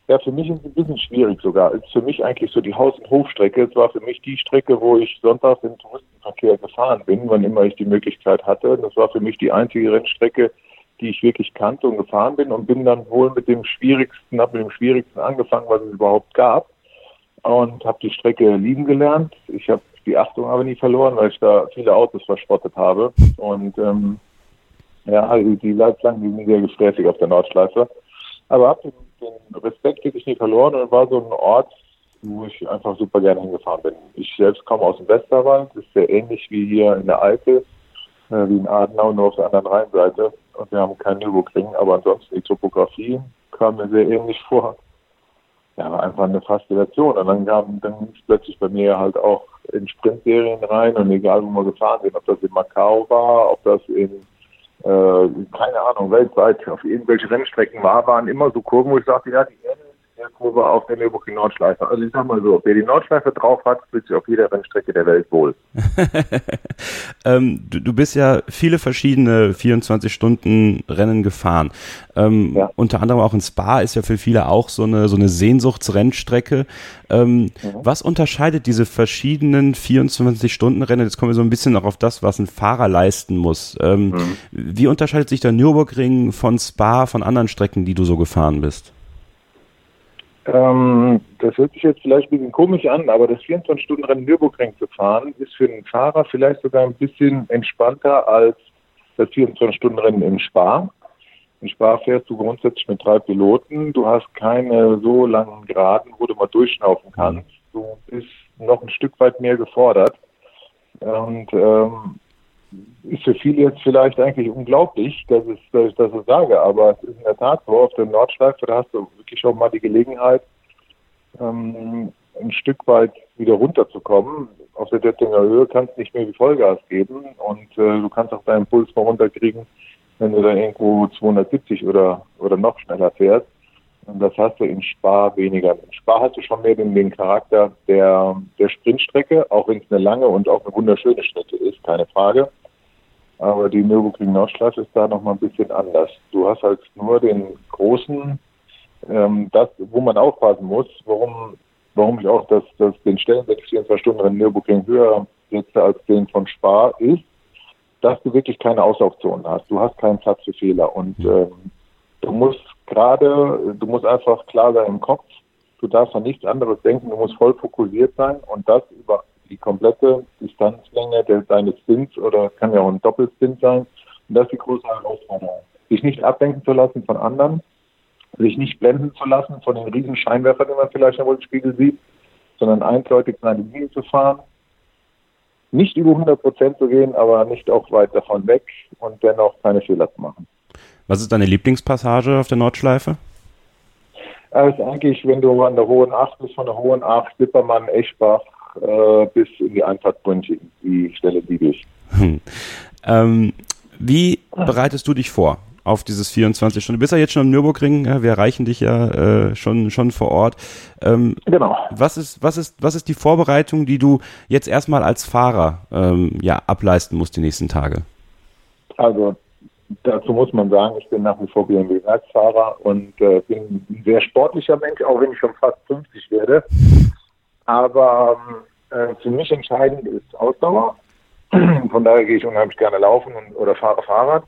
F: ja, für mich ist es ein bisschen schwierig sogar. Es ist für mich eigentlich so die Haus- und Hofstrecke. Es war für mich die Strecke, wo ich sonntags im Touristenverkehr gefahren bin, wann immer ich die Möglichkeit hatte. Das war für mich die einzige Rennstrecke, die ich wirklich kannte und gefahren bin und bin dann wohl mit dem schwierigsten, habe mit dem schwierigsten angefangen, was es überhaupt gab und habe die Strecke lieben gelernt. Ich habe die Achtung aber nie verloren, weil ich da viele Autos verspottet habe und ähm, ja, also die Leitplanken die sind sehr gesprächig auf der Nordschleife, aber habe den, den Respekt wirklich nie verloren und war so ein Ort, wo ich einfach super gerne hingefahren bin. Ich selbst komme aus dem Westerwald, ist sehr ähnlich wie hier in der Eifel, äh, wie in Adenau, nur auf der anderen Rheinseite und wir haben keinen Nürburgring, aber ansonsten die Topografie kam mir sehr ähnlich vor. Ja, einfach eine Faszination. Und dann kam dann plötzlich bei mir halt auch in Sprintserien rein und egal wo wir gefahren sind, ob das in Macau war, ob das in äh, keine Ahnung, weltweit auf irgendwelche Rennstrecken war, waren immer so Kurven, wo ich sagte, ja, die ähneln Abschlusskurve auf der Nürburgring Nordschleife. Also ich sag mal so, wer die Nordschleife drauf hat, fühlt sich auf jeder Rennstrecke der Welt wohl.
B: ähm, du, du, bist ja viele verschiedene 24 Stunden Rennen gefahren. Ähm, ja. Unter anderem auch in Spa ist ja für viele auch so eine, so eine Sehnsuchtsrennstrecke. Ähm, mhm. Was unterscheidet diese verschiedenen 24 Stunden Rennen? Jetzt kommen wir so ein bisschen auch auf das, was ein Fahrer leisten muss. Ähm, mhm. Wie unterscheidet sich der Nürburgring von Spa, von anderen Strecken, die du so gefahren bist?
F: Ähm, das hört sich jetzt vielleicht ein bisschen komisch an, aber das 24-Stunden-Rennen Nürburgring zu fahren, ist für den Fahrer vielleicht sogar ein bisschen entspannter als das 24-Stunden-Rennen im Spa. In Spa fährst du grundsätzlich mit drei Piloten. Du hast keine so langen Geraden, wo du mal durchschnaufen kannst. Du bist noch ein Stück weit mehr gefordert. Und ähm, ist für viele jetzt vielleicht eigentlich unglaublich, dass, es, dass ich das so sage, aber es ist in der Tat so, auf der Nordschleife, da hast du wirklich auch mal die Gelegenheit, ähm, ein Stück weit wieder runterzukommen. Auf der Dettinger Höhe kannst du nicht mehr wie Vollgas geben und äh, du kannst auch deinen Puls mal runterkriegen, wenn du da irgendwo 270 oder, oder noch schneller fährst. Und das hast du in Spa weniger. In Spa hast du schon mehr den, den Charakter der, der Sprintstrecke, auch wenn es eine lange und auch eine wunderschöne Strecke ist, keine Frage. Aber die Nürburgring Nordschleife ist da nochmal ein bisschen anders. Du hast halt nur den großen, ähm, das, wo man aufpassen muss, warum, warum ich auch das, das, den Stellenwert 24 Stunden in Nürburgring höher setze als den von Spa, ist, dass du wirklich keine Auslaufzonen hast. Du hast keinen Platz für Fehler und ähm, du musst gerade, du musst einfach klar sein im Kopf. Du darfst an nichts anderes denken. Du musst voll fokussiert sein und das über die komplette Distanzlänge deines Spins oder kann ja auch ein Doppelspin sein. Und das ist die große Herausforderung. Sich nicht ablenken zu lassen von anderen, sich nicht blenden zu lassen von den riesen Scheinwerfern, die man vielleicht im Rückspiegel sieht, sondern eindeutig seine Linie zu fahren. Nicht über 100 Prozent zu gehen, aber nicht auch weit davon weg und dennoch keine Fehler zu machen.
B: Was ist deine Lieblingspassage auf der Nordschleife?
F: Ist eigentlich, wenn du an der Hohen Acht bist, von der Hohen Acht, Lippermann, Eschbach äh, bis in die Einfahrt Brünchen, die Stelle liebe ich. Hm.
B: Ähm, wie bereitest du dich vor auf dieses 24 Stunden? Du bist ja jetzt schon am Nürburgring, ja, wir erreichen dich ja äh, schon, schon vor Ort. Ähm, genau. Was ist, was, ist, was ist die Vorbereitung, die du jetzt erstmal als Fahrer ähm, ja, ableisten musst die nächsten Tage?
F: Also dazu muss man sagen, ich bin nach wie vor BMW-Werksfahrer und äh, bin ein sehr sportlicher Mensch, auch wenn ich schon fast 50 werde. Aber äh, für mich entscheidend ist Ausdauer. Von daher gehe ich unheimlich gerne laufen und, oder fahre Fahrrad.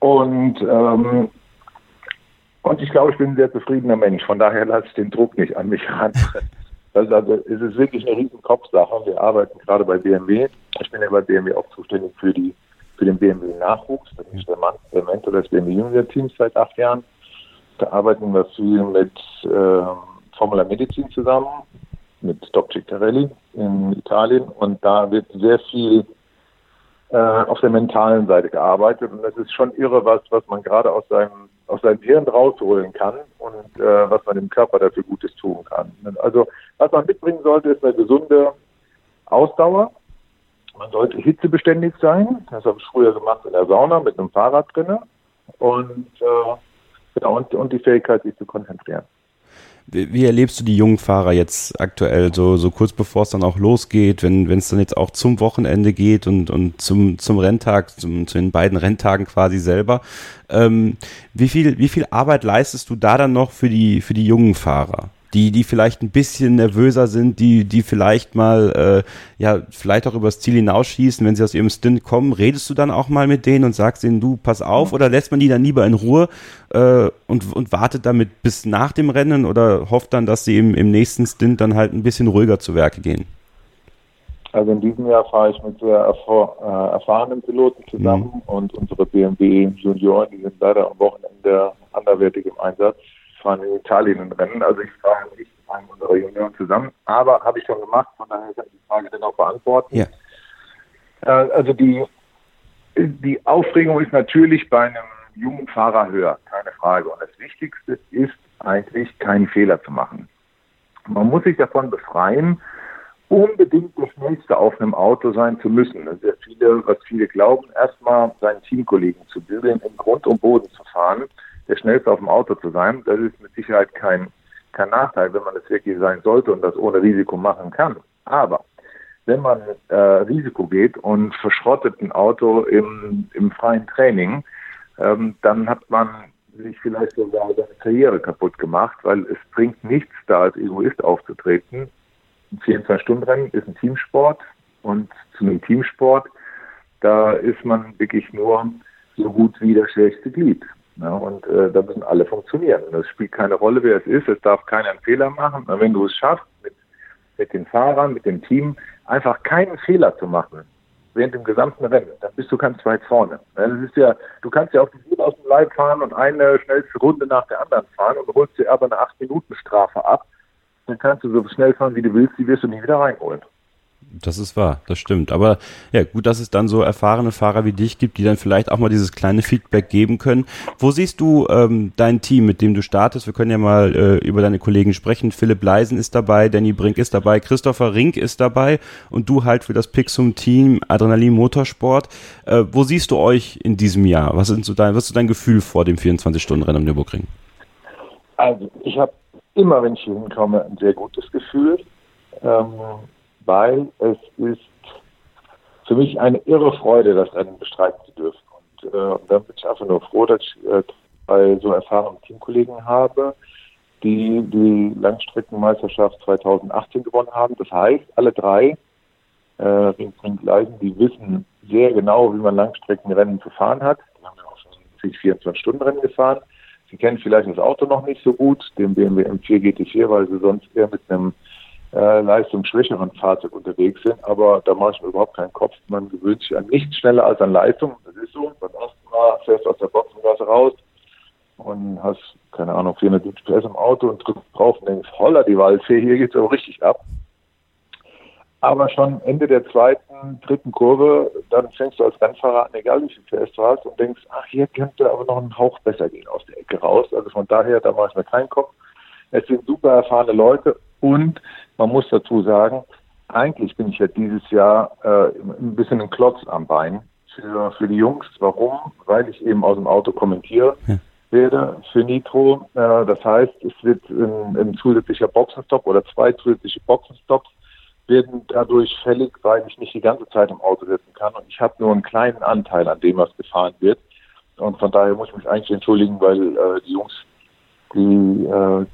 F: Und, ähm, und ich glaube, ich bin ein sehr zufriedener Mensch. Von daher lasse ich den Druck nicht an mich ran. Also, also es ist wirklich eine riesen Kopfsache. Wir arbeiten gerade bei BMW. Ich bin ja bei BMW auch zuständig für die für den BMW Nachwuchs. Das ist der, Mann, der Mentor des BMW Junior Teams seit acht Jahren. Da arbeiten wir viel mit äh, Formula Medizin zusammen, mit Doc Ciccarelli in Italien. Und da wird sehr viel äh, auf der mentalen Seite gearbeitet. Und das ist schon irre, was, was man gerade aus seinem, aus seinem Hirn rausholen kann und äh, was man dem Körper dafür Gutes tun kann. Also was man mitbringen sollte, ist eine gesunde Ausdauer man sollte hitzebeständig sein. Das habe ich früher gemacht in der Sauna mit einem Fahrrad drinne und, äh, genau, und, und die Fähigkeit, sich zu konzentrieren.
B: Wie, wie erlebst du die jungen Fahrer jetzt aktuell, so, so kurz bevor es dann auch losgeht, wenn es dann jetzt auch zum Wochenende geht und, und zum, zum Renntag, zum, zu den beiden Renntagen quasi selber? Ähm, wie, viel, wie viel Arbeit leistest du da dann noch für die, für die jungen Fahrer? Die, die vielleicht ein bisschen nervöser sind, die, die vielleicht mal, äh, ja, vielleicht auch übers Ziel hinausschießen, wenn sie aus ihrem Stint kommen, redest du dann auch mal mit denen und sagst ihnen, du, pass auf, oder lässt man die dann lieber in Ruhe äh, und, und wartet damit bis nach dem Rennen oder hofft dann, dass sie im, im nächsten Stint dann halt ein bisschen ruhiger zu Werke gehen?
F: Also in diesem Jahr fahre ich mit sehr erfahr äh, erfahrenen Piloten zusammen mhm. und unsere BMW Junioren, die sind leider am Wochenende anderwertig im Einsatz fahren in Italien ein Rennen. Also ich fahre nicht mit einem unserer Junioren zusammen, aber habe ich schon gemacht, von daher kann ich die Frage dann auch beantworten. Ja. Äh, also die, die Aufregung ist natürlich bei einem jungen Fahrer höher, keine Frage. Und das Wichtigste ist eigentlich, keinen Fehler zu machen. Man muss sich davon befreien, unbedingt der Schnellste auf einem Auto sein zu müssen. Das ist ja viele, was viele glauben, erstmal seinen Teamkollegen zu bilden, im Grund und Boden zu fahren der Schnellste auf dem Auto zu sein. Das ist mit Sicherheit kein, kein Nachteil, wenn man es wirklich sein sollte und das ohne Risiko machen kann. Aber wenn man äh, Risiko geht und verschrottet ein Auto im, im freien Training, ähm, dann hat man sich vielleicht sogar seine Karriere kaputt gemacht, weil es bringt nichts, da als Egoist aufzutreten. Ein 24-Stunden-Rennen ist ein Teamsport und zu einem Teamsport, da ist man wirklich nur so gut wie das schwächste Glied. Ja, und äh, da müssen alle funktionieren. Und es spielt keine Rolle, wer es ist. Es darf keiner einen Fehler machen. Und wenn du es schaffst, mit, mit den Fahrern, mit dem Team, einfach keinen Fehler zu machen, während dem gesamten Rennen, dann bist du ganz weit vorne. Das ist ja, du kannst ja auch die Wut aus dem Leib fahren und eine schnellste Runde nach der anderen fahren und holst dir aber eine 8-Minuten-Strafe ab. Dann kannst du so schnell fahren, wie du willst, die wirst du nicht wieder reinholen.
B: Das ist wahr, das stimmt. Aber ja, gut, dass es dann so erfahrene Fahrer wie dich gibt, die dann vielleicht auch mal dieses kleine Feedback geben können. Wo siehst du ähm, dein Team, mit dem du startest? Wir können ja mal äh, über deine Kollegen sprechen. Philipp Leisen ist dabei, Danny Brink ist dabei, Christopher Rink ist dabei und du halt für das Pixum-Team Adrenalin Motorsport. Äh, wo siehst du euch in diesem Jahr? Was, sind so dein, was ist dein Gefühl vor dem 24-Stunden-Rennen am Nürburgring?
F: Also, ich habe immer, wenn ich hier hinkomme, ein sehr gutes Gefühl. Ähm, weil es ist für mich eine irre Freude, das Rennen bestreiten zu dürfen. Und, äh, dann bin ich einfach nur froh, dass ich äh, bei so erfahrenen Teamkollegen habe, die die Langstreckenmeisterschaft 2018 gewonnen haben. Das heißt, alle drei äh, Ringleisen, die wissen sehr genau, wie man Langstreckenrennen zu fahren hat. Die haben ja auch schon 24-Stunden-Rennen gefahren. Sie kennen vielleicht das Auto noch nicht so gut, den BMW M4 GT4, weil sie sonst eher mit einem äh, leistungsschwächeren Fahrzeug unterwegs sind. Aber da mache ich mir überhaupt keinen Kopf. Man gewöhnt sich an nichts schneller als an Leistung. Das ist so. Beim ersten Mal fährst du aus der Boxengasse raus und hast, keine Ahnung, 470 PS im Auto und drückst drauf und denkst, holla die Waldfee, hier geht's aber richtig ab. Aber schon Ende der zweiten, dritten Kurve, dann fängst du als Rennfahrer an, egal wie viel PS du hast, und denkst, ach, hier könnte aber noch ein Hauch besser gehen aus der Ecke raus. Also von daher, da mache ich mir keinen Kopf. Es sind super erfahrene Leute und man muss dazu sagen, eigentlich bin ich ja dieses Jahr äh, ein bisschen ein Klotz am Bein für, für die Jungs. Warum? Weil ich eben aus dem Auto kommentiere ja. werde für Nitro. Äh, das heißt, es wird ein, ein zusätzlicher Boxenstopp oder zwei zusätzliche Boxenstops werden dadurch fällig, weil ich nicht die ganze Zeit im Auto sitzen kann und ich habe nur einen kleinen Anteil an dem, was gefahren wird. Und von daher muss ich mich eigentlich entschuldigen, weil äh, die Jungs, die äh,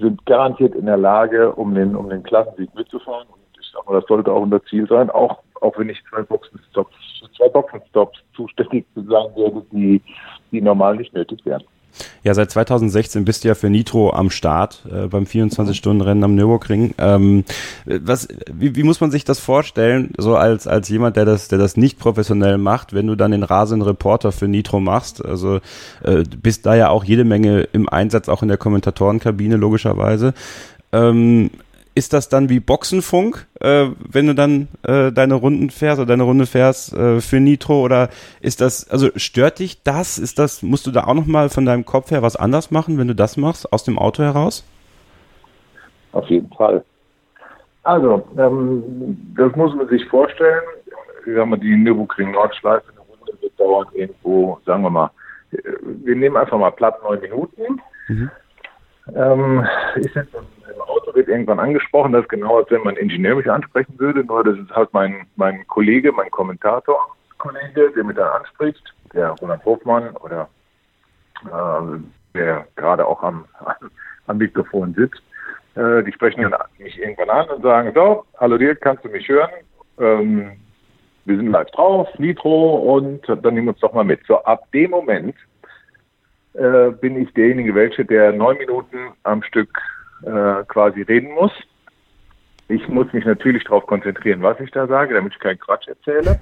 F: sind garantiert in der Lage, um den, um den Klassensieg mitzufahren. Und ich sag mal, das sollte auch unser Ziel sein, auch, auch wenn ich zwei Boxenstops, zwei Boxenstops zuständig zu sein werde, die, die normal nicht nötig wären.
B: Ja, seit 2016 bist du ja für Nitro am Start äh, beim 24-Stunden-Rennen am Nürburgring. Ähm, was, wie, wie muss man sich das vorstellen, so als, als jemand, der das, der das nicht professionell macht, wenn du dann den rasenden Reporter für Nitro machst? Also äh, bist da ja auch jede Menge im Einsatz, auch in der Kommentatorenkabine logischerweise. Ähm, ist das dann wie Boxenfunk, äh, wenn du dann äh, deine Runden fährst oder deine Runde fährst äh, für Nitro oder ist das, also stört dich das? Ist das, musst du da auch nochmal von deinem Kopf her was anders machen, wenn du das machst, aus dem Auto heraus?
F: Auf jeden Fall. Also, ähm, das muss man sich vorstellen. Ich sag mal, die Nürburgring Nordschleife, eine Runde wird dauern irgendwo, sagen wir mal, äh, wir nehmen einfach mal platt neun Minuten. Mhm. Ähm, ich sitze Auto, wird irgendwann angesprochen, das ist genau, als wenn mein Ingenieur mich ansprechen würde, nur das ist halt mein, mein Kollege, mein Kommentator-Kollege, der mich dann anspricht, der Roland Hofmann oder äh, der gerade auch am, am Mikrofon sitzt. Äh, die sprechen dann mich irgendwann an und sagen, so, hallo dir, kannst du mich hören? Ähm, wir sind live drauf, Nitro und dann nehmen wir uns doch mal mit. So, ab dem Moment äh, bin ich derjenige welche, der neun Minuten am Stück äh, quasi reden muss. Ich muss mich natürlich darauf konzentrieren, was ich da sage, damit ich keinen Quatsch erzähle.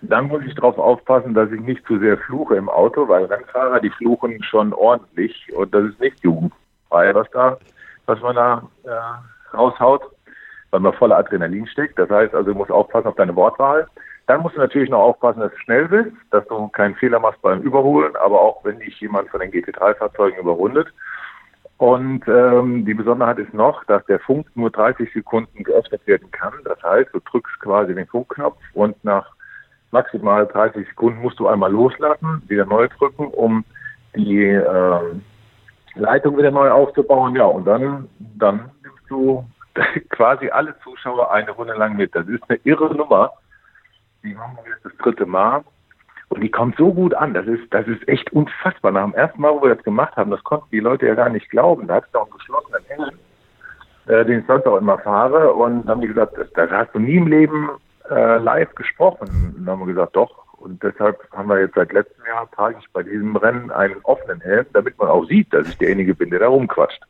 F: Dann muss ich darauf aufpassen, dass ich nicht zu sehr fluche im Auto, weil Rennfahrer, die fluchen schon ordentlich und das ist nicht jugendfrei, was da, was man da äh, raushaut, weil man voller Adrenalin steckt. Das heißt also, du musst aufpassen auf deine Wortwahl. Dann musst du natürlich noch aufpassen, dass du schnell bist, dass du keinen Fehler machst beim Überholen, aber auch wenn dich jemand von den GT3-Fahrzeugen überrundet. Und ähm, die Besonderheit ist noch, dass der Funk nur 30 Sekunden geöffnet werden kann. Das heißt, du drückst quasi den Funkknopf und nach maximal 30 Sekunden musst du einmal loslassen, wieder neu drücken, um die äh, Leitung wieder neu aufzubauen. Ja, und dann, dann nimmst du quasi alle Zuschauer eine Runde lang mit. Das ist eine irre Nummer. Die machen wir jetzt das dritte Mal. Und die kommt so gut an. Das ist, das ist echt unfassbar. Nach dem ersten Mal, wo wir das gemacht haben, das konnten die Leute ja gar nicht glauben. Da hat es doch einen geschlossenen Engel, äh, den ich sonst auch immer fahre. Und dann haben die gesagt, das, das hast du nie im Leben äh, live gesprochen. Und dann haben wir gesagt, doch. Und deshalb haben wir jetzt seit letztem Jahr trage ich bei diesem Rennen einen offenen Helm, damit man auch sieht, dass ich derjenige bin, der da rumquatscht.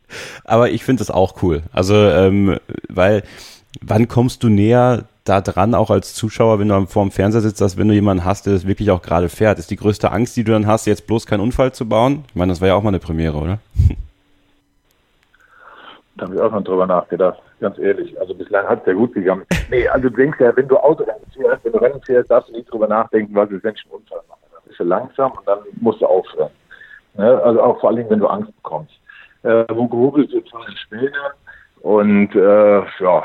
B: Aber ich finde das auch cool. Also, ähm, weil wann kommst du näher da dran, auch als Zuschauer, wenn du vor dem Fernseher sitzt, dass wenn du jemanden hast, der das wirklich auch gerade fährt, ist die größte Angst, die du dann hast, jetzt bloß keinen Unfall zu bauen? Ich meine, das war ja auch mal eine Premiere, oder?
F: Da habe ich auch noch drüber nachgedacht, ganz ehrlich. Also bislang hat es ja gut gegangen. Nee, also du denkst ja, wenn du Autorennen fährst, wenn du Rennen fährst, darfst du nicht drüber nachdenken, was ist, wenn ich einen Unfall mache. Dann bist du langsam und dann musst du aufhören. Ne? Also auch vor allen Dingen, wenn du Angst bekommst. Äh, wo gehobelt wird, fahren später. Und äh, ja,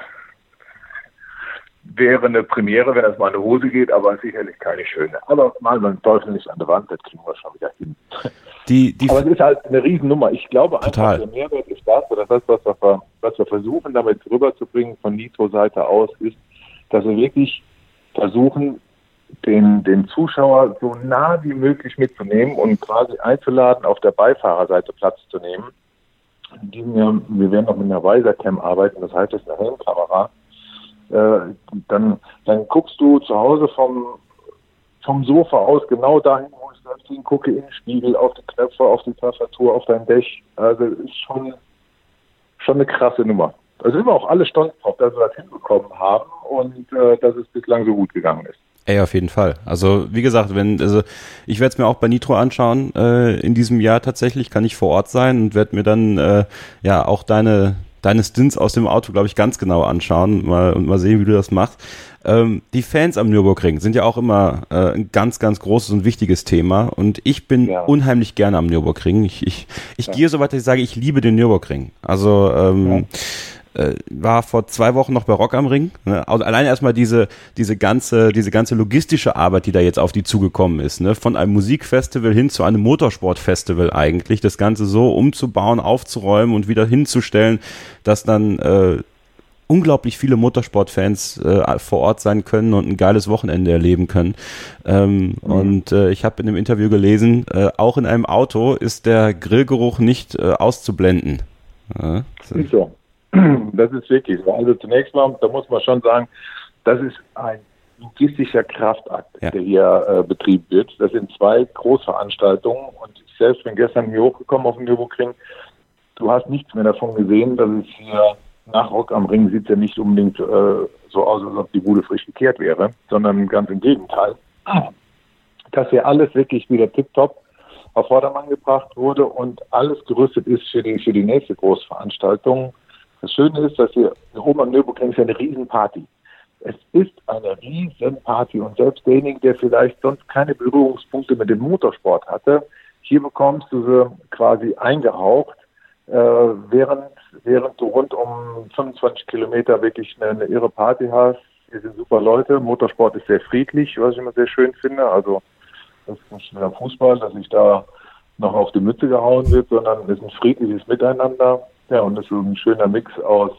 F: wäre eine Premiere, wenn das mal in die Hose geht, aber sicherlich keine schöne. Aber mal beim Teufel nicht an der Wand, das kriegen wir schon wieder hin.
B: Die, die
F: aber es ist halt eine Riesennummer. Ich glaube
B: Total.
F: einfach, der Mehrwert ist das, oder das, was wir, was wir versuchen, damit rüberzubringen von Nitro-Seite aus, ist, dass wir wirklich versuchen, den, den Zuschauer so nah wie möglich mitzunehmen und quasi einzuladen, auf der Beifahrerseite Platz zu nehmen. In diesem Jahr, wir werden noch mit einer Weiser-Cam arbeiten, das heißt, das ist eine Helmkamera. Äh, dann, dann guckst du zu Hause vom, vom Sofa aus genau dahin, wo ich selbst hingucke, in den Spiegel, auf die Knöpfe, auf die Tastatur, auf dein Dech. Also ist schon, schon eine krasse Nummer. Da sind wir auch alle stolz drauf, dass wir das hinbekommen haben und äh, dass es bislang so gut gegangen ist.
B: Ey, auf jeden Fall. Also wie gesagt, wenn also ich werde es mir auch bei Nitro anschauen äh, in diesem Jahr tatsächlich, kann ich vor Ort sein und werde mir dann äh, ja auch deine deine Stints aus dem Auto, glaube ich, ganz genau anschauen mal, und mal sehen, wie du das machst. Ähm, die Fans am Nürburgring sind ja auch immer äh, ein ganz, ganz großes und wichtiges Thema. Und ich bin ja. unheimlich gerne am Nürburgring. Ich, ich, ich ja. gehe so weit, dass ich sage, ich liebe den Nürburgring. Also ähm, ja äh, war vor zwei Wochen noch bei Rock am Ring. Ne? Also allein erstmal diese, diese ganze, diese ganze logistische Arbeit, die da jetzt auf die zugekommen ist, ne? Von einem Musikfestival hin zu einem Motorsportfestival eigentlich, das Ganze so umzubauen, aufzuräumen und wieder hinzustellen, dass dann äh, unglaublich viele Motorsportfans äh, vor Ort sein können und ein geiles Wochenende erleben können. Ähm, mhm. Und äh, ich habe in dem Interview gelesen, äh, auch in einem Auto ist der Grillgeruch nicht äh, auszublenden.
F: Ja, so. Das ist wirklich so. Also zunächst mal, da muss man schon sagen, das ist ein logistischer Kraftakt, ja. der hier äh, betrieben wird. Das sind zwei Großveranstaltungen und ich selbst bin gestern hier hochgekommen auf dem Nürburgring. Du hast nichts mehr davon gesehen, dass es hier nach Rock am Ring sieht ja nicht unbedingt äh, so aus, als ob die Bude frisch gekehrt wäre, sondern ganz im Gegenteil. Dass hier alles wirklich wieder tiptop auf Vordermann gebracht wurde und alles gerüstet ist für die, für die nächste Großveranstaltung. Das Schöne ist, dass wir oben am Nürburgring ist eine Riesenparty. Es ist eine Riesenparty und selbst derjenige, der vielleicht sonst keine Berührungspunkte mit dem Motorsport hatte, hier bekommst du sie quasi eingehaucht, äh, während, während du rund um 25 Kilometer wirklich eine, eine irre Party hast. Hier sind super Leute. Motorsport ist sehr friedlich, was ich immer sehr schön finde. Also das ist nicht mehr Fußball, dass sich da noch auf die Mütze gehauen wird, sondern es ist ein friedliches Miteinander. Ja, und das ist ein schöner Mix aus,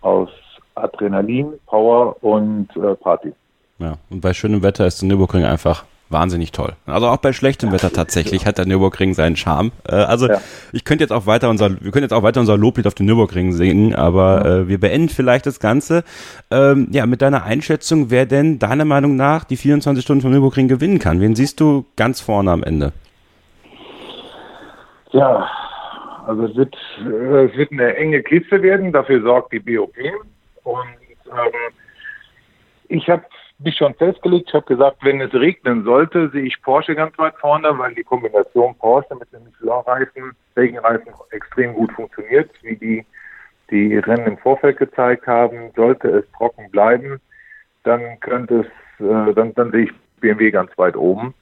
F: aus Adrenalin, Power und äh, Party.
B: Ja, und bei schönem Wetter ist der Nürburgring einfach wahnsinnig toll. Also auch bei schlechtem Wetter tatsächlich hat der Nürburgring seinen Charme. Äh, also ja. ich könnte jetzt auch weiter unser, wir können jetzt auch weiter unser Loblied auf den Nürburgring singen, aber äh, wir beenden vielleicht das Ganze. Ähm, ja, mit deiner Einschätzung, wer denn deiner Meinung nach die 24 Stunden vom Nürburgring gewinnen kann? Wen siehst du ganz vorne am Ende?
F: Ja, also es wird, äh, es wird eine enge Kiste werden, dafür sorgt die BOP. Und ähm, ich habe mich schon festgelegt, ich habe gesagt, wenn es regnen sollte, sehe ich Porsche ganz weit vorne, weil die Kombination Porsche mit den Michelin-Reifen, Regenreifen extrem gut funktioniert, wie die die Rennen im Vorfeld gezeigt haben. Sollte es trocken bleiben, dann könnte es, äh, dann, dann sehe ich BMW ganz weit oben,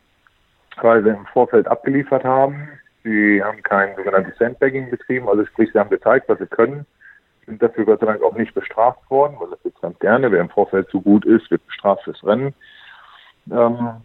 F: weil sie im Vorfeld abgeliefert haben. Sie haben kein sogenanntes Sandbagging betrieben, also sprich, sie haben gezeigt, was sie können, sind dafür Gott sei Dank auch nicht bestraft worden, weil das jetzt ganz gerne, wer im Vorfeld zu gut ist, wird bestraft fürs Rennen. Ähm,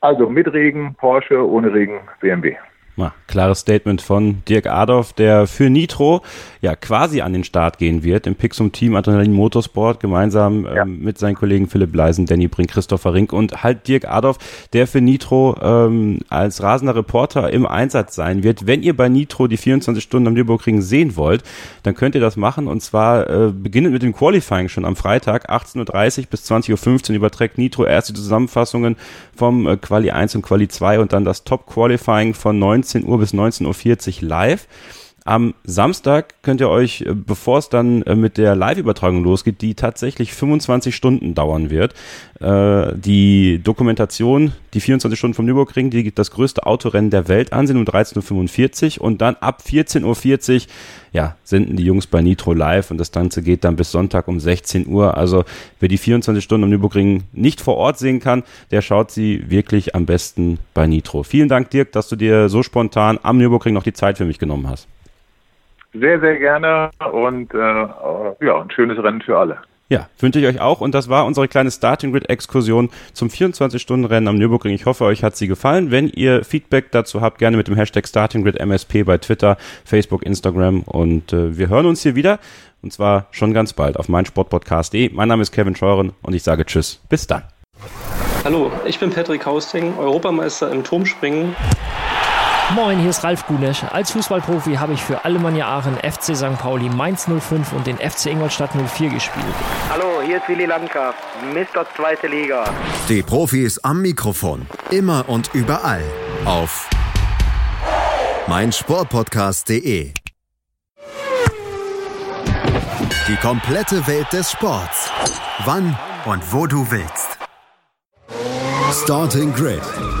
F: also mit Regen Porsche, ohne Regen BMW.
B: Ja, klares Statement von Dirk Adolf, der für Nitro ja quasi an den Start gehen wird im Pixum Team Adrenalin Motorsport gemeinsam ja. ähm, mit seinen Kollegen Philipp Leisen, Danny Brink, Christopher Rink und halt Dirk Adolf, der für Nitro ähm, als rasender Reporter im Einsatz sein wird. Wenn ihr bei Nitro die 24 Stunden am Nürburgring sehen wollt, dann könnt ihr das machen und zwar äh, beginnend mit dem Qualifying schon am Freitag 18.30 Uhr bis 20.15 Uhr überträgt Nitro erst die Zusammenfassungen vom äh, Quali 1 und Quali 2 und dann das Top Qualifying von 19 Uhr bis 19.40 Uhr live. Am Samstag könnt ihr euch, äh, bevor es dann äh, mit der Live-Übertragung losgeht, die tatsächlich 25 Stunden dauern wird, äh, die Dokumentation, die 24 Stunden vom Nürburgring, die das größte Autorennen der Welt ansehen um 13.45 Uhr und dann ab 14.40 Uhr, ja, senden die Jungs bei Nitro live und das Ganze geht dann bis Sonntag um 16 Uhr. Also wer die 24 Stunden am Nürburgring nicht vor Ort sehen kann, der schaut sie wirklich am besten bei Nitro. Vielen Dank, Dirk, dass du dir so spontan am Nürburgring noch die Zeit für mich genommen hast.
F: Sehr, sehr gerne und äh, ja, ein schönes Rennen für alle.
B: Ja, wünsche ich euch auch. Und das war unsere kleine Starting Grid Exkursion zum 24-Stunden-Rennen am Nürburgring. Ich hoffe, euch hat sie gefallen. Wenn ihr Feedback dazu habt, gerne mit dem Hashtag Starting Grid MSP bei Twitter, Facebook, Instagram. Und äh, wir hören uns hier wieder. Und zwar schon ganz bald auf meinsportpodcast.de. Mein Name ist Kevin Scheuren und ich sage Tschüss. Bis dann.
G: Hallo, ich bin Patrick Hausting, Europameister im Turmspringen.
H: Moin, hier ist Ralf Gunesch. Als Fußballprofi habe ich für Alemannia Aachen, FC St. Pauli, Mainz 05 und den FC Ingolstadt 04 gespielt.
I: Hallo, hier ist Willi Landgraf, Mr. Zweite Liga.
A: Die Profis am Mikrofon, immer und überall auf meinsportpodcast.de. Die komplette Welt des Sports. Wann und wo du willst. Starting Grid